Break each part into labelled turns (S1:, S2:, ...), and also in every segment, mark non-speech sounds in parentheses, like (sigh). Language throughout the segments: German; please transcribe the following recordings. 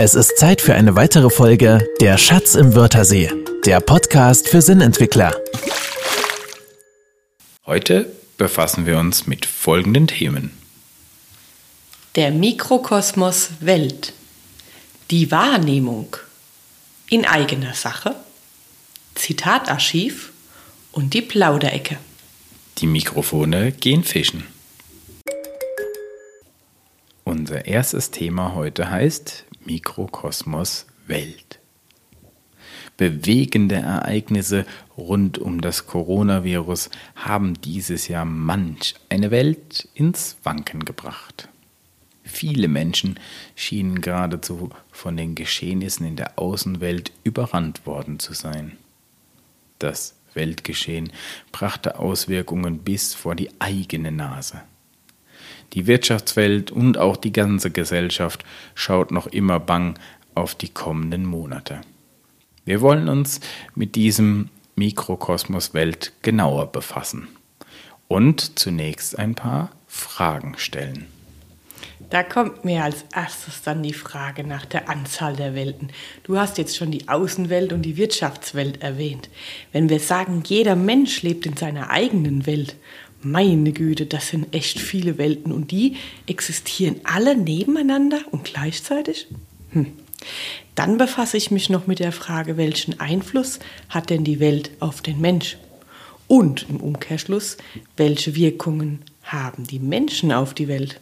S1: Es ist Zeit für eine weitere Folge Der Schatz im Wörthersee, der Podcast für Sinnentwickler.
S2: Heute befassen wir uns mit folgenden Themen.
S3: Der Mikrokosmos Welt. Die Wahrnehmung. In eigener Sache. Zitatarchiv und die Plauderecke.
S2: Die Mikrofone gehen fischen. Unser erstes Thema heute heißt Mikrokosmos Welt. Bewegende Ereignisse rund um das Coronavirus haben dieses Jahr manch eine Welt ins Wanken gebracht. Viele Menschen schienen geradezu von den Geschehnissen in der Außenwelt überrannt worden zu sein. Das Weltgeschehen brachte Auswirkungen bis vor die eigene Nase. Die Wirtschaftswelt und auch die ganze Gesellschaft schaut noch immer bang auf die kommenden Monate. Wir wollen uns mit diesem Mikrokosmos Welt genauer befassen und zunächst ein paar Fragen stellen.
S3: Da kommt mir als erstes dann die Frage nach der Anzahl der Welten. Du hast jetzt schon die Außenwelt und die Wirtschaftswelt erwähnt. Wenn wir sagen, jeder Mensch lebt in seiner eigenen Welt, meine Güte, das sind echt viele Welten und die existieren alle nebeneinander und gleichzeitig? Hm. Dann befasse ich mich noch mit der Frage, welchen Einfluss hat denn die Welt auf den Mensch? Und im Umkehrschluss, welche Wirkungen haben die Menschen auf die Welt?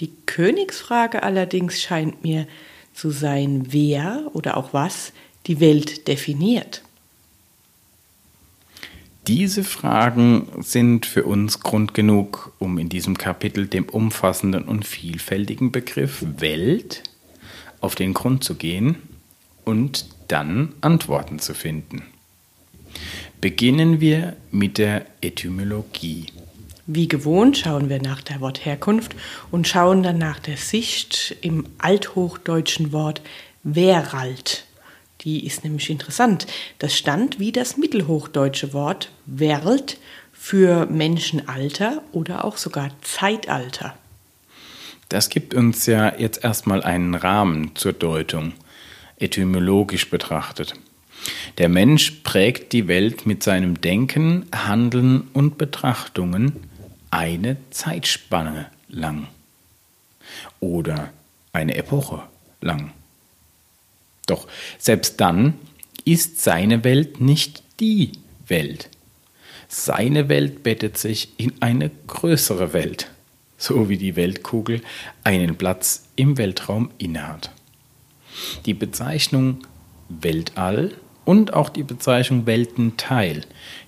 S3: Die Königsfrage allerdings scheint mir zu sein, wer oder auch was die Welt definiert.
S2: Diese Fragen sind für uns Grund genug, um in diesem Kapitel dem umfassenden und vielfältigen Begriff Welt auf den Grund zu gehen und dann Antworten zu finden. Beginnen wir mit der Etymologie.
S3: Wie gewohnt schauen wir nach der Wortherkunft und schauen dann nach der Sicht im althochdeutschen Wort Weralt. Die ist nämlich interessant. Das stand wie das mittelhochdeutsche Wort Werlt für Menschenalter oder auch sogar Zeitalter.
S2: Das gibt uns ja jetzt erstmal einen Rahmen zur Deutung, etymologisch betrachtet. Der Mensch prägt die Welt mit seinem Denken, Handeln und Betrachtungen eine Zeitspanne lang oder eine Epoche lang. Doch selbst dann ist seine Welt nicht die Welt. Seine Welt bettet sich in eine größere Welt, so wie die Weltkugel einen Platz im Weltraum innehat. Die Bezeichnung Weltall und auch die Bezeichnung Weltenteil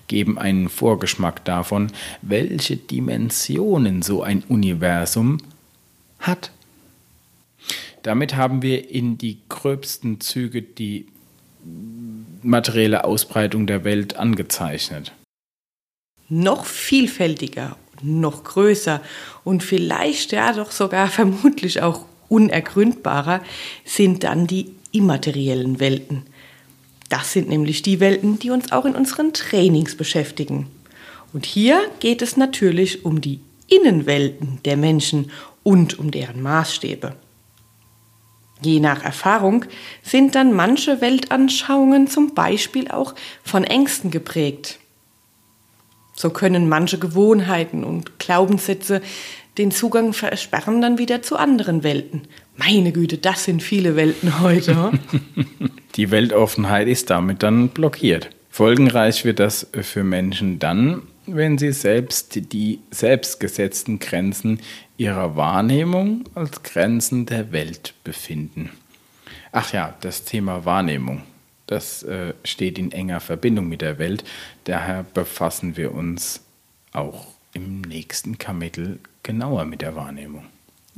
S2: geben einen Vorgeschmack davon, welche Dimensionen so ein Universum hat. Damit haben wir in die gröbsten Züge die materielle Ausbreitung der Welt angezeichnet.
S3: Noch vielfältiger, noch größer und vielleicht ja doch sogar (laughs) vermutlich auch unergründbarer sind dann die immateriellen Welten – das sind nämlich die Welten, die uns auch in unseren Trainings beschäftigen. Und hier geht es natürlich um die Innenwelten der Menschen und um deren Maßstäbe. Je nach Erfahrung sind dann manche Weltanschauungen zum Beispiel auch von Ängsten geprägt. So können manche Gewohnheiten und Glaubenssätze den Zugang versperren dann wieder zu anderen Welten. Meine Güte, das sind viele Welten heute. (laughs)
S2: Die Weltoffenheit ist damit dann blockiert. Folgenreich wird das für Menschen dann, wenn sie selbst die selbstgesetzten Grenzen ihrer Wahrnehmung als Grenzen der Welt befinden. Ach ja, das Thema Wahrnehmung, das äh, steht in enger Verbindung mit der Welt. Daher befassen wir uns auch im nächsten Kapitel genauer mit der Wahrnehmung.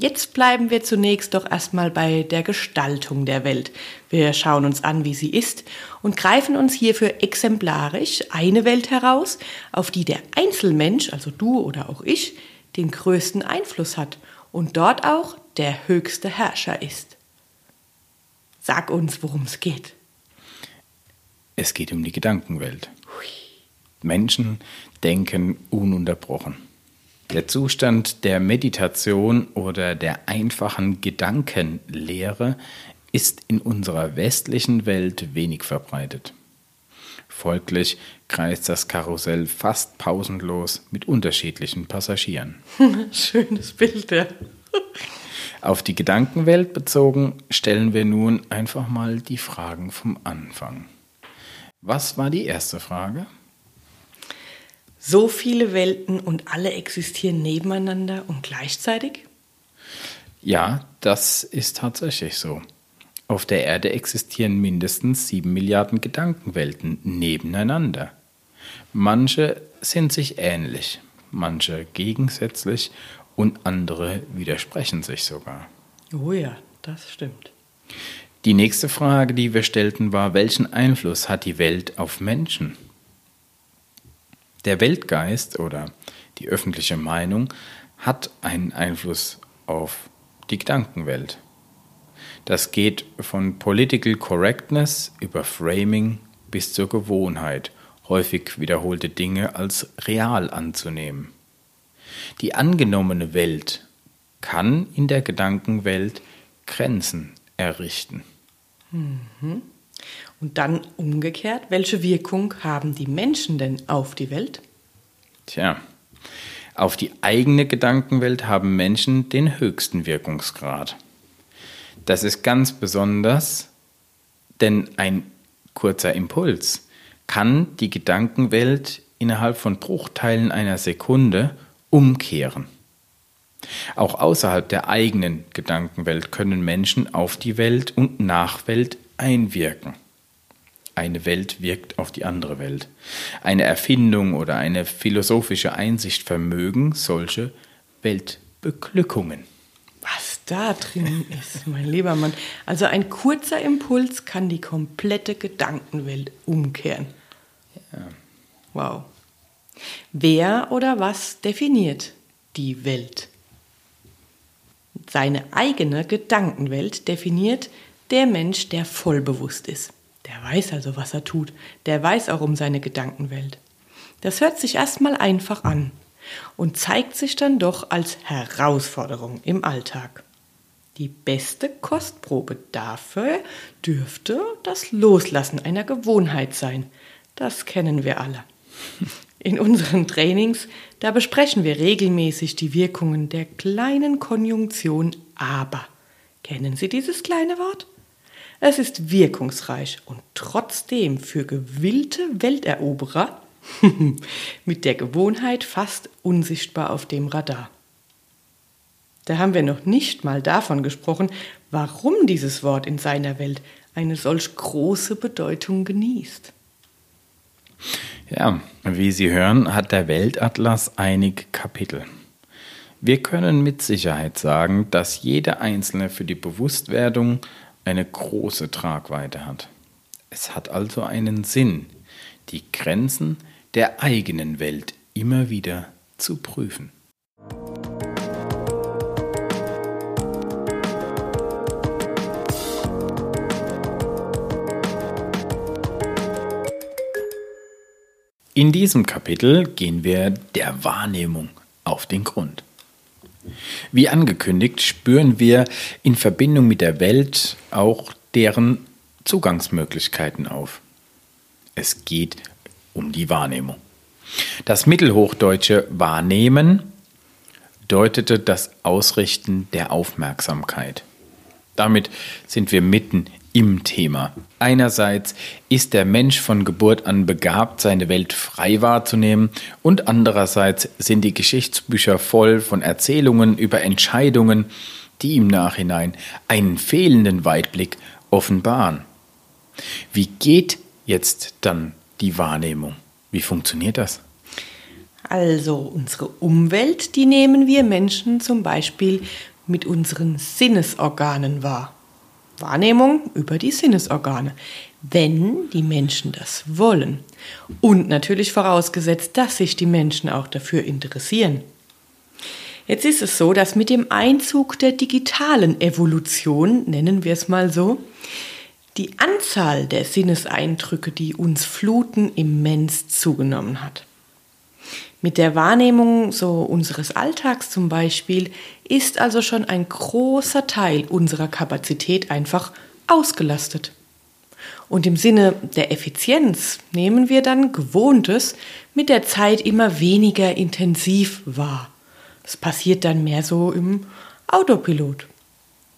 S3: Jetzt bleiben wir zunächst doch erstmal bei der Gestaltung der Welt. Wir schauen uns an, wie sie ist und greifen uns hierfür exemplarisch eine Welt heraus, auf die der Einzelmensch, also du oder auch ich, den größten Einfluss hat und dort auch der höchste Herrscher ist. Sag uns, worum es geht.
S2: Es geht um die Gedankenwelt. Menschen denken ununterbrochen. Der Zustand der Meditation oder der einfachen Gedankenlehre ist in unserer westlichen Welt wenig verbreitet. Folglich kreist das Karussell fast pausenlos mit unterschiedlichen Passagieren. (laughs)
S3: Schönes Bild, ja. (laughs)
S2: Auf die Gedankenwelt bezogen stellen wir nun einfach mal die Fragen vom Anfang. Was war die erste Frage?
S3: So viele Welten und alle existieren nebeneinander und gleichzeitig?
S2: Ja, das ist tatsächlich so. Auf der Erde existieren mindestens sieben Milliarden Gedankenwelten nebeneinander. Manche sind sich ähnlich, manche gegensätzlich und andere widersprechen sich sogar.
S3: Oh ja, das stimmt.
S2: Die nächste Frage, die wir stellten, war, welchen Einfluss hat die Welt auf Menschen? Der Weltgeist oder die öffentliche Meinung hat einen Einfluss auf die Gedankenwelt. Das geht von Political Correctness über Framing bis zur Gewohnheit, häufig wiederholte Dinge als real anzunehmen. Die angenommene Welt kann in der Gedankenwelt Grenzen errichten.
S3: Mhm. Und dann umgekehrt, welche Wirkung haben die Menschen denn auf die Welt?
S2: Tja, auf die eigene Gedankenwelt haben Menschen den höchsten Wirkungsgrad. Das ist ganz besonders, denn ein kurzer Impuls kann die Gedankenwelt innerhalb von Bruchteilen einer Sekunde umkehren. Auch außerhalb der eigenen Gedankenwelt können Menschen auf die Welt und Nachwelt einwirken. Eine Welt wirkt auf die andere Welt. Eine Erfindung oder eine philosophische Einsicht vermögen solche Weltbeglückungen.
S3: Da drin ist, mein lieber Mann. Also ein kurzer Impuls kann die komplette Gedankenwelt umkehren. Ja. Wow. Wer oder was definiert die Welt? Seine eigene Gedankenwelt definiert der Mensch, der vollbewusst ist. Der weiß also, was er tut. Der weiß auch um seine Gedankenwelt. Das hört sich erstmal einfach an und zeigt sich dann doch als Herausforderung im Alltag. Die beste Kostprobe dafür dürfte das Loslassen einer Gewohnheit sein. Das kennen wir alle. In unseren Trainings, da besprechen wir regelmäßig die Wirkungen der kleinen Konjunktion aber. Kennen Sie dieses kleine Wort? Es ist wirkungsreich und trotzdem für gewillte Welteroberer (laughs) mit der Gewohnheit fast unsichtbar auf dem Radar. Da haben wir noch nicht mal davon gesprochen, warum dieses Wort in seiner Welt eine solch große Bedeutung genießt.
S2: Ja, wie Sie hören, hat der Weltatlas einige Kapitel. Wir können mit Sicherheit sagen, dass jede einzelne für die Bewusstwerdung eine große Tragweite hat. Es hat also einen Sinn, die Grenzen der eigenen Welt immer wieder zu prüfen. In diesem Kapitel gehen wir der Wahrnehmung auf den Grund. Wie angekündigt, spüren wir in Verbindung mit der Welt auch deren Zugangsmöglichkeiten auf. Es geht um die Wahrnehmung. Das mittelhochdeutsche Wahrnehmen deutete das Ausrichten der Aufmerksamkeit. Damit sind wir mitten im Thema. Einerseits ist der Mensch von Geburt an begabt, seine Welt frei wahrzunehmen, und andererseits sind die Geschichtsbücher voll von Erzählungen über Entscheidungen, die im Nachhinein einen fehlenden Weitblick offenbaren. Wie geht jetzt dann die Wahrnehmung? Wie funktioniert das?
S3: Also unsere Umwelt, die nehmen wir Menschen zum Beispiel mit unseren Sinnesorganen wahr. Wahrnehmung über die Sinnesorgane, wenn die Menschen das wollen. Und natürlich vorausgesetzt, dass sich die Menschen auch dafür interessieren. Jetzt ist es so, dass mit dem Einzug der digitalen Evolution, nennen wir es mal so, die Anzahl der Sinneseindrücke, die uns fluten, immens zugenommen hat. Mit der Wahrnehmung so unseres Alltags zum Beispiel ist also schon ein großer Teil unserer Kapazität einfach ausgelastet. Und im Sinne der Effizienz nehmen wir dann Gewohntes mit der Zeit immer weniger intensiv wahr. Es passiert dann mehr so im Autopilot.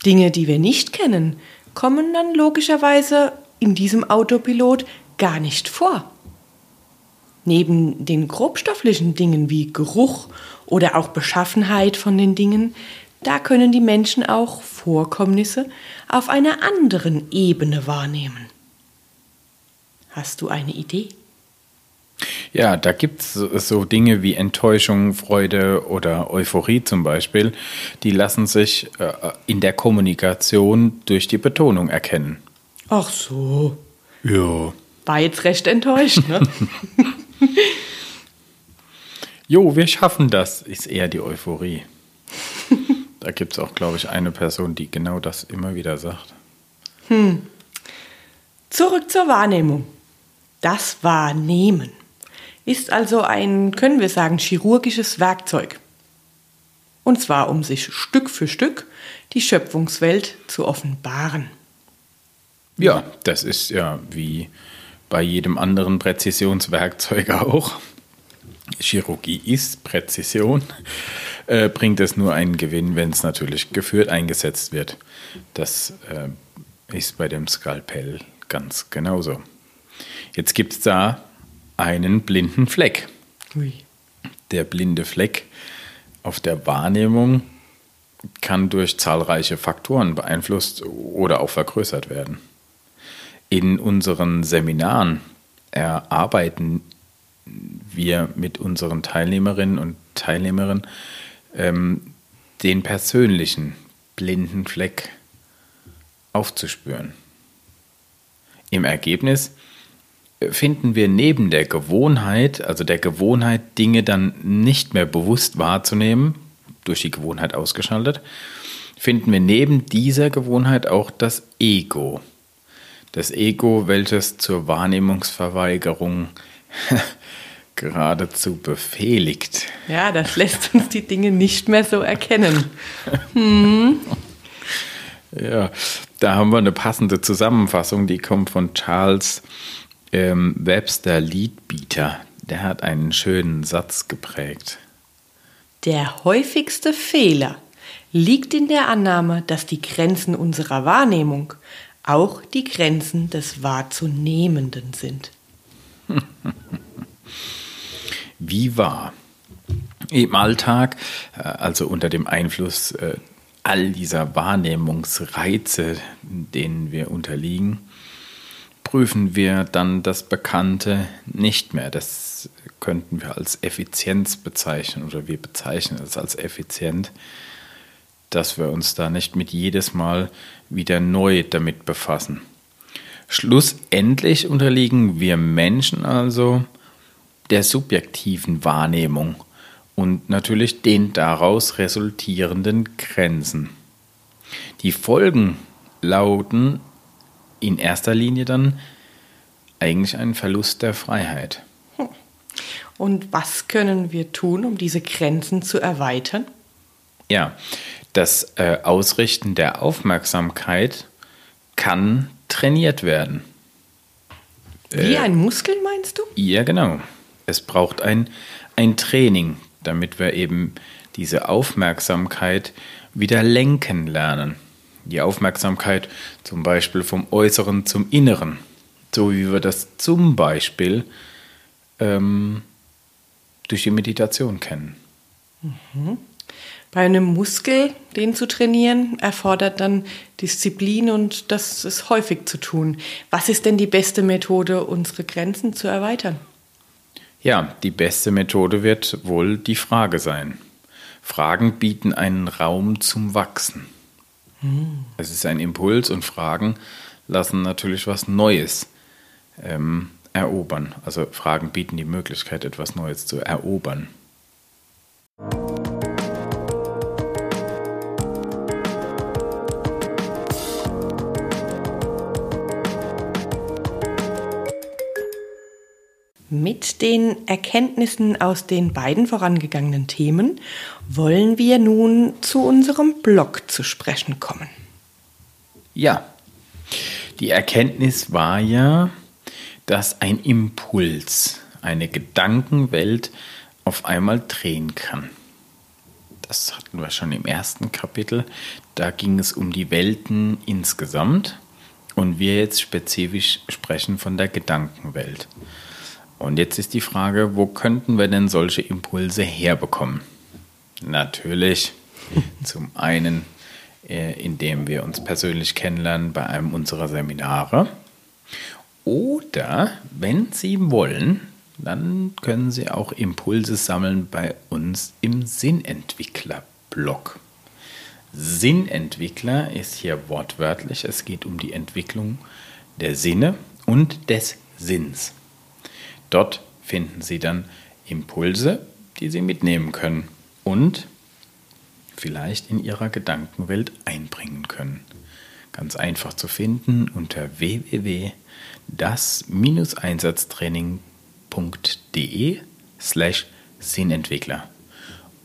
S3: Dinge, die wir nicht kennen, kommen dann logischerweise in diesem Autopilot gar nicht vor. Neben den grobstofflichen Dingen wie Geruch oder auch Beschaffenheit von den Dingen, da können die Menschen auch Vorkommnisse auf einer anderen Ebene wahrnehmen. Hast du eine Idee?
S2: Ja, da gibt es so Dinge wie Enttäuschung, Freude oder Euphorie zum Beispiel, die lassen sich äh, in der Kommunikation durch die Betonung erkennen.
S3: Ach so.
S2: Ja.
S3: War jetzt recht enttäuscht, ne? (laughs)
S2: jo, wir schaffen das, ist eher die Euphorie. da gibt es auch, glaube ich, eine Person, die genau das immer wieder sagt.
S3: Hm. Zurück zur Wahrnehmung. Das Wahrnehmen ist also ein, können wir sagen, chirurgisches Werkzeug. Und zwar, um sich Stück für Stück die Schöpfungswelt zu offenbaren.
S2: Ja, das ist ja wie bei jedem anderen Präzisionswerkzeug auch. Chirurgie ist Präzision, äh, bringt es nur einen Gewinn, wenn es natürlich geführt eingesetzt wird. Das äh, ist bei dem Skalpell ganz genauso. Jetzt gibt es da einen blinden Fleck. Ui. Der blinde Fleck auf der Wahrnehmung kann durch zahlreiche Faktoren beeinflusst oder auch vergrößert werden. In unseren Seminaren erarbeiten wir mit unseren Teilnehmerinnen und Teilnehmern ähm, den persönlichen blinden Fleck aufzuspüren. Im Ergebnis finden wir neben der Gewohnheit, also der Gewohnheit, Dinge dann nicht mehr bewusst wahrzunehmen, durch die Gewohnheit ausgeschaltet, finden wir neben dieser Gewohnheit auch das Ego das Ego, welches zur Wahrnehmungsverweigerung (laughs) geradezu befehligt.
S3: Ja, das lässt uns die Dinge nicht mehr so erkennen. Hm.
S2: Ja, da haben wir eine passende Zusammenfassung, die kommt von Charles ähm, Webster Leadbeater. Der hat einen schönen Satz geprägt.
S3: Der häufigste Fehler liegt in der Annahme, dass die Grenzen unserer Wahrnehmung auch die Grenzen des Wahrzunehmenden sind. (laughs)
S2: Wie wahr? Im Alltag, äh, also unter dem Einfluss äh, all dieser Wahrnehmungsreize, denen wir unterliegen, prüfen wir dann das Bekannte nicht mehr. Das könnten wir als Effizienz bezeichnen oder wir bezeichnen es als effizient dass wir uns da nicht mit jedes Mal wieder neu damit befassen. Schlussendlich unterliegen wir Menschen also der subjektiven Wahrnehmung und natürlich den daraus resultierenden Grenzen. Die Folgen lauten in erster Linie dann eigentlich ein Verlust der Freiheit.
S3: Und was können wir tun, um diese Grenzen zu erweitern?
S2: Ja, das äh, Ausrichten der Aufmerksamkeit kann trainiert werden.
S3: Wie äh, ein Muskel meinst du?
S2: Ja, genau. Es braucht ein, ein Training, damit wir eben diese Aufmerksamkeit wieder lenken lernen. Die Aufmerksamkeit zum Beispiel vom Äußeren zum Inneren, so wie wir das zum Beispiel ähm, durch die Meditation kennen.
S3: Mhm. Bei einem Muskel, den zu trainieren, erfordert dann Disziplin und das ist häufig zu tun. Was ist denn die beste Methode, unsere Grenzen zu erweitern?
S2: Ja, die beste Methode wird wohl die Frage sein. Fragen bieten einen Raum zum Wachsen. Hm. Es ist ein Impuls und Fragen lassen natürlich was Neues ähm, erobern. Also Fragen bieten die Möglichkeit, etwas Neues zu erobern.
S3: Den Erkenntnissen aus den beiden vorangegangenen Themen wollen wir nun zu unserem Blog zu sprechen kommen.
S2: Ja, die Erkenntnis war ja, dass ein Impuls eine Gedankenwelt auf einmal drehen kann. Das hatten wir schon im ersten Kapitel. Da ging es um die Welten insgesamt und wir jetzt spezifisch sprechen von der Gedankenwelt. Und jetzt ist die Frage, wo könnten wir denn solche Impulse herbekommen? Natürlich (laughs) zum einen, äh, indem wir uns persönlich kennenlernen bei einem unserer Seminare. Oder, wenn Sie wollen, dann können Sie auch Impulse sammeln bei uns im Sinnentwickler-Blog. Sinnentwickler ist hier wortwörtlich, es geht um die Entwicklung der Sinne und des Sinns. Dort finden Sie dann Impulse, die Sie mitnehmen können und vielleicht in Ihrer Gedankenwelt einbringen können. Ganz einfach zu finden unter www.das-einsatztraining.de slash Sinnentwickler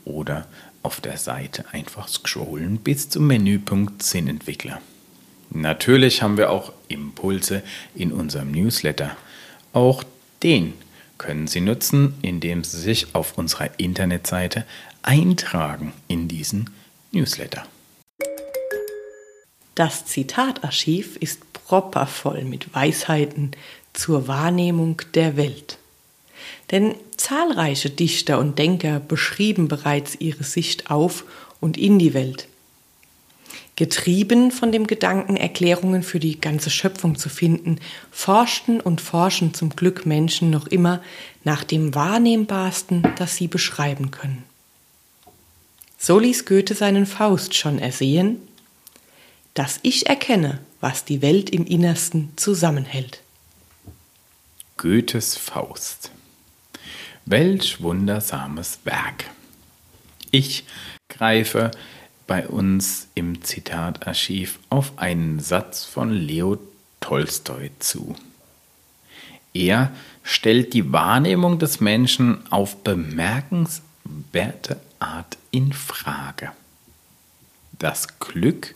S2: oder auf der Seite einfach scrollen bis zum Menüpunkt Sinnentwickler. Natürlich haben wir auch Impulse in unserem Newsletter. Auch den können Sie nutzen, indem Sie sich auf unserer Internetseite eintragen in diesen Newsletter.
S3: Das Zitatarchiv ist proppervoll mit Weisheiten zur Wahrnehmung der Welt. Denn zahlreiche Dichter und Denker beschrieben bereits ihre Sicht auf und in die Welt. Getrieben von dem Gedanken, Erklärungen für die ganze Schöpfung zu finden, forschten und forschen zum Glück Menschen noch immer nach dem Wahrnehmbarsten, das sie beschreiben können. So ließ Goethe seinen Faust schon ersehen, dass ich erkenne, was die Welt im Innersten zusammenhält.
S2: Goethes Faust. Welch wundersames Werk. Ich greife bei uns im Zitatarchiv auf einen Satz von Leo Tolstoi zu. Er stellt die Wahrnehmung des Menschen auf bemerkenswerte Art in Frage. Das Glück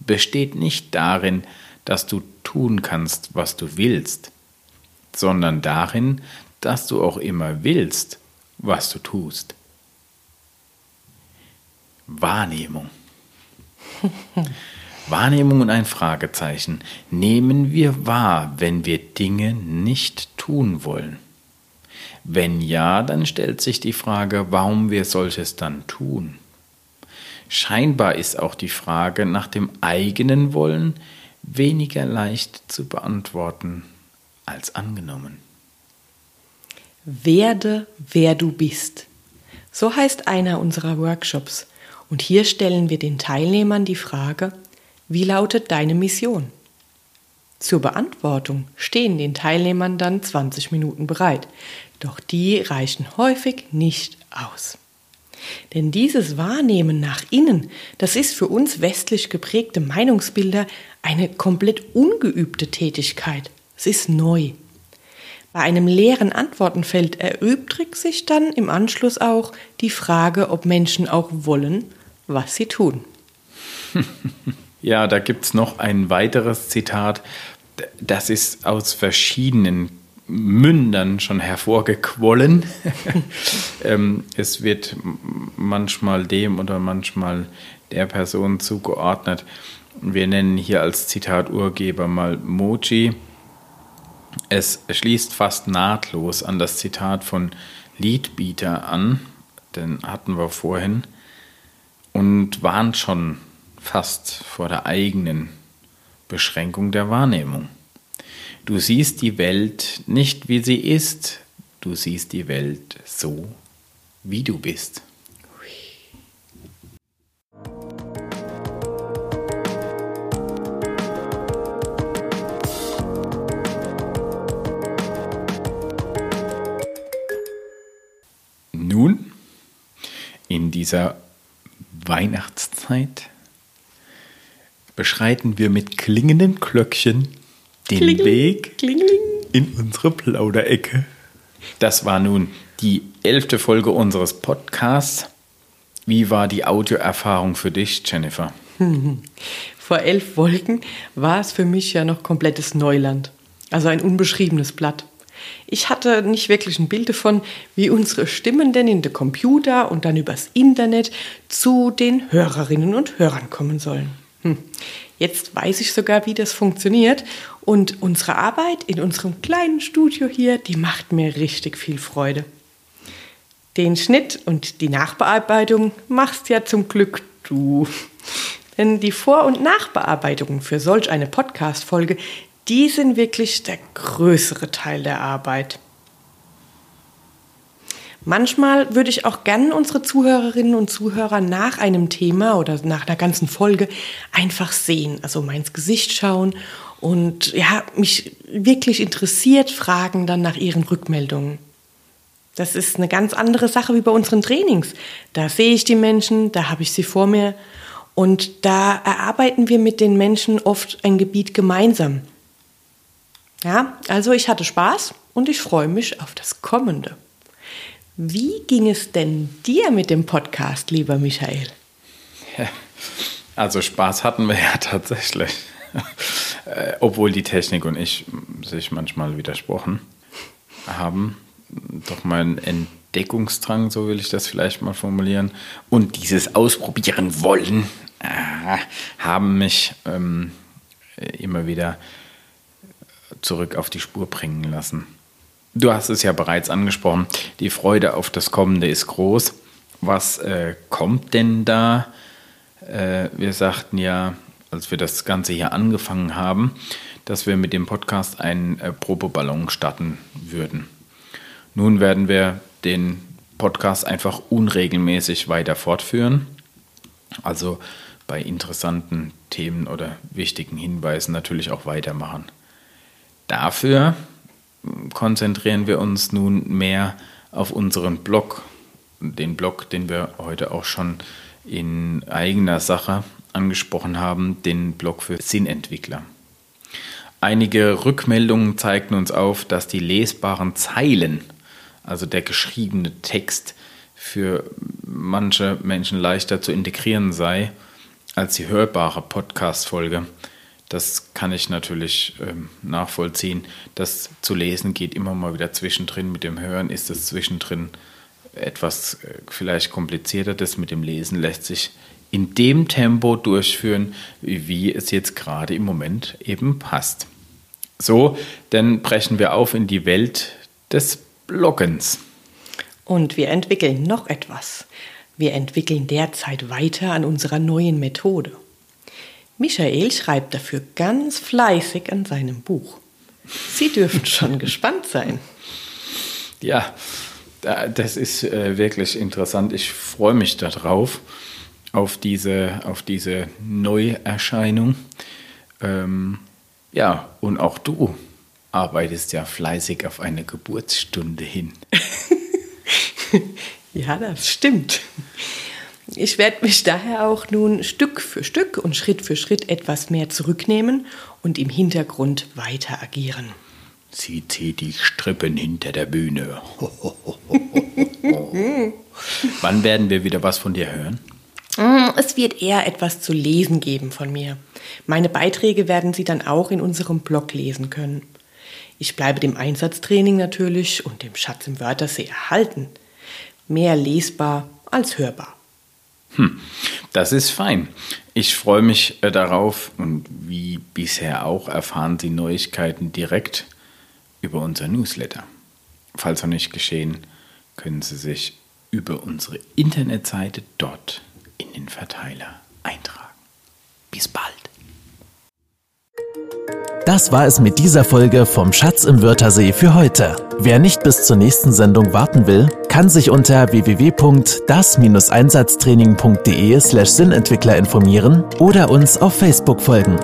S2: besteht nicht darin, dass du tun kannst, was du willst, sondern darin, dass du auch immer willst, was du tust. Wahrnehmung. (laughs) Wahrnehmung und ein Fragezeichen. Nehmen wir wahr, wenn wir Dinge nicht tun wollen? Wenn ja, dann stellt sich die Frage, warum wir solches dann tun. Scheinbar ist auch die Frage nach dem eigenen Wollen weniger leicht zu beantworten als angenommen.
S3: Werde, wer du bist. So heißt einer unserer Workshops. Und hier stellen wir den Teilnehmern die Frage, wie lautet deine Mission? Zur Beantwortung stehen den Teilnehmern dann 20 Minuten bereit, doch die reichen häufig nicht aus. Denn dieses Wahrnehmen nach innen, das ist für uns westlich geprägte Meinungsbilder eine komplett ungeübte Tätigkeit. Es ist neu. Bei einem leeren Antwortenfeld erübrigt sich dann im Anschluss auch die Frage, ob Menschen auch wollen, was sie tun. (laughs)
S2: Ja, da gibt es noch ein weiteres Zitat, das ist aus verschiedenen Mündern schon hervorgequollen. (laughs) (laughs) ähm, es wird manchmal dem oder manchmal der Person zugeordnet. Wir nennen hier als Zitat-Urgeber mal Mochi. Es schließt fast nahtlos an das Zitat von Liedbieter an, den hatten wir vorhin, und warnt schon fast vor der eigenen Beschränkung der Wahrnehmung. Du siehst die Welt nicht wie sie ist, du siehst die Welt so, wie du bist. Nun, in dieser Weihnachtszeit beschreiten wir mit klingenden Glöckchen den
S3: Klingling,
S2: Weg
S3: klingling.
S2: in unsere Plauderecke. Das war nun die elfte Folge unseres Podcasts. Wie war die Audioerfahrung für dich, Jennifer? (laughs)
S3: Vor elf Folgen war es für mich ja noch komplettes Neuland. Also ein unbeschriebenes Blatt. Ich hatte nicht wirklich ein Bild davon, wie unsere Stimmen denn in den Computer und dann übers Internet zu den Hörerinnen und Hörern kommen sollen. Hm. Jetzt weiß ich sogar, wie das funktioniert. Und unsere Arbeit in unserem kleinen Studio hier, die macht mir richtig viel Freude. Den Schnitt und die Nachbearbeitung machst ja zum Glück du. Denn die Vor- und Nachbearbeitung für solch eine Podcast-Folge, die sind wirklich der größere Teil der Arbeit. Manchmal würde ich auch gern unsere Zuhörerinnen und Zuhörer nach einem Thema oder nach einer ganzen Folge einfach sehen, also mal ins Gesicht schauen und ja, mich wirklich interessiert fragen dann nach ihren Rückmeldungen. Das ist eine ganz andere Sache wie bei unseren Trainings. Da sehe ich die Menschen, da habe ich sie vor mir und da erarbeiten wir mit den Menschen oft ein Gebiet gemeinsam. Ja, also ich hatte Spaß und ich freue mich auf das Kommende. Wie ging es denn dir mit dem Podcast, lieber Michael?
S2: Ja, also Spaß hatten wir ja (laughs) tatsächlich. Äh, obwohl die Technik und ich sich manchmal widersprochen haben. Doch mein Entdeckungsdrang, so will ich das vielleicht mal formulieren, und dieses Ausprobieren wollen, äh, haben mich ähm, immer wieder zurück auf die Spur bringen lassen. Du hast es ja bereits angesprochen, die Freude auf das Kommende ist groß. Was äh, kommt denn da? Äh, wir sagten ja, als wir das Ganze hier angefangen haben, dass wir mit dem Podcast einen äh, Probeballon starten würden. Nun werden wir den Podcast einfach unregelmäßig weiter fortführen. Also bei interessanten Themen oder wichtigen Hinweisen natürlich auch weitermachen. Dafür konzentrieren wir uns nun mehr auf unseren Blog, den Blog, den wir heute auch schon in eigener Sache angesprochen haben, den Blog für Sinnentwickler. Einige Rückmeldungen zeigten uns auf, dass die lesbaren Zeilen, also der geschriebene Text, für manche Menschen leichter zu integrieren sei als die hörbare Podcast-Folge. Das kann ich natürlich ähm, nachvollziehen. Das zu lesen geht immer mal wieder zwischendrin. Mit dem Hören ist es zwischendrin etwas äh, vielleicht komplizierter. Das mit dem Lesen lässt sich in dem Tempo durchführen, wie es jetzt gerade im Moment eben passt. So, dann brechen wir auf in die Welt des Bloggens.
S3: Und wir entwickeln noch etwas. Wir entwickeln derzeit weiter an unserer neuen Methode. Michael schreibt dafür ganz fleißig an seinem Buch. Sie dürfen schon (laughs) gespannt sein.
S2: Ja, das ist äh, wirklich interessant. Ich freue mich darauf, auf diese, auf diese Neuerscheinung. Ähm, ja, und auch du arbeitest ja fleißig auf eine Geburtsstunde hin. (laughs)
S3: ja, das stimmt. Ich werde mich daher auch nun Stück für Stück und Schritt für Schritt etwas mehr zurücknehmen und im Hintergrund weiter agieren.
S2: Sie zieht die Strippen hinter der Bühne. (laughs) Wann werden wir wieder was von dir hören?
S3: Mm, es wird eher etwas zu lesen geben von mir. Meine Beiträge werden Sie dann auch in unserem Blog lesen können. Ich bleibe dem Einsatztraining natürlich und dem Schatz im Wörtersee erhalten. Mehr lesbar als hörbar.
S2: Hm, das ist fein. Ich freue mich äh, darauf und wie bisher auch erfahren Sie Neuigkeiten direkt über unser Newsletter. Falls noch nicht geschehen, können Sie sich über unsere Internetseite dort in den Verteiler eintragen. Bis bald.
S1: Das war es mit dieser Folge vom Schatz im Wörthersee für heute. Wer nicht bis zur nächsten Sendung warten will, kann sich unter www.das-einsatztraining.de slash Sinnentwickler informieren oder uns auf Facebook folgen.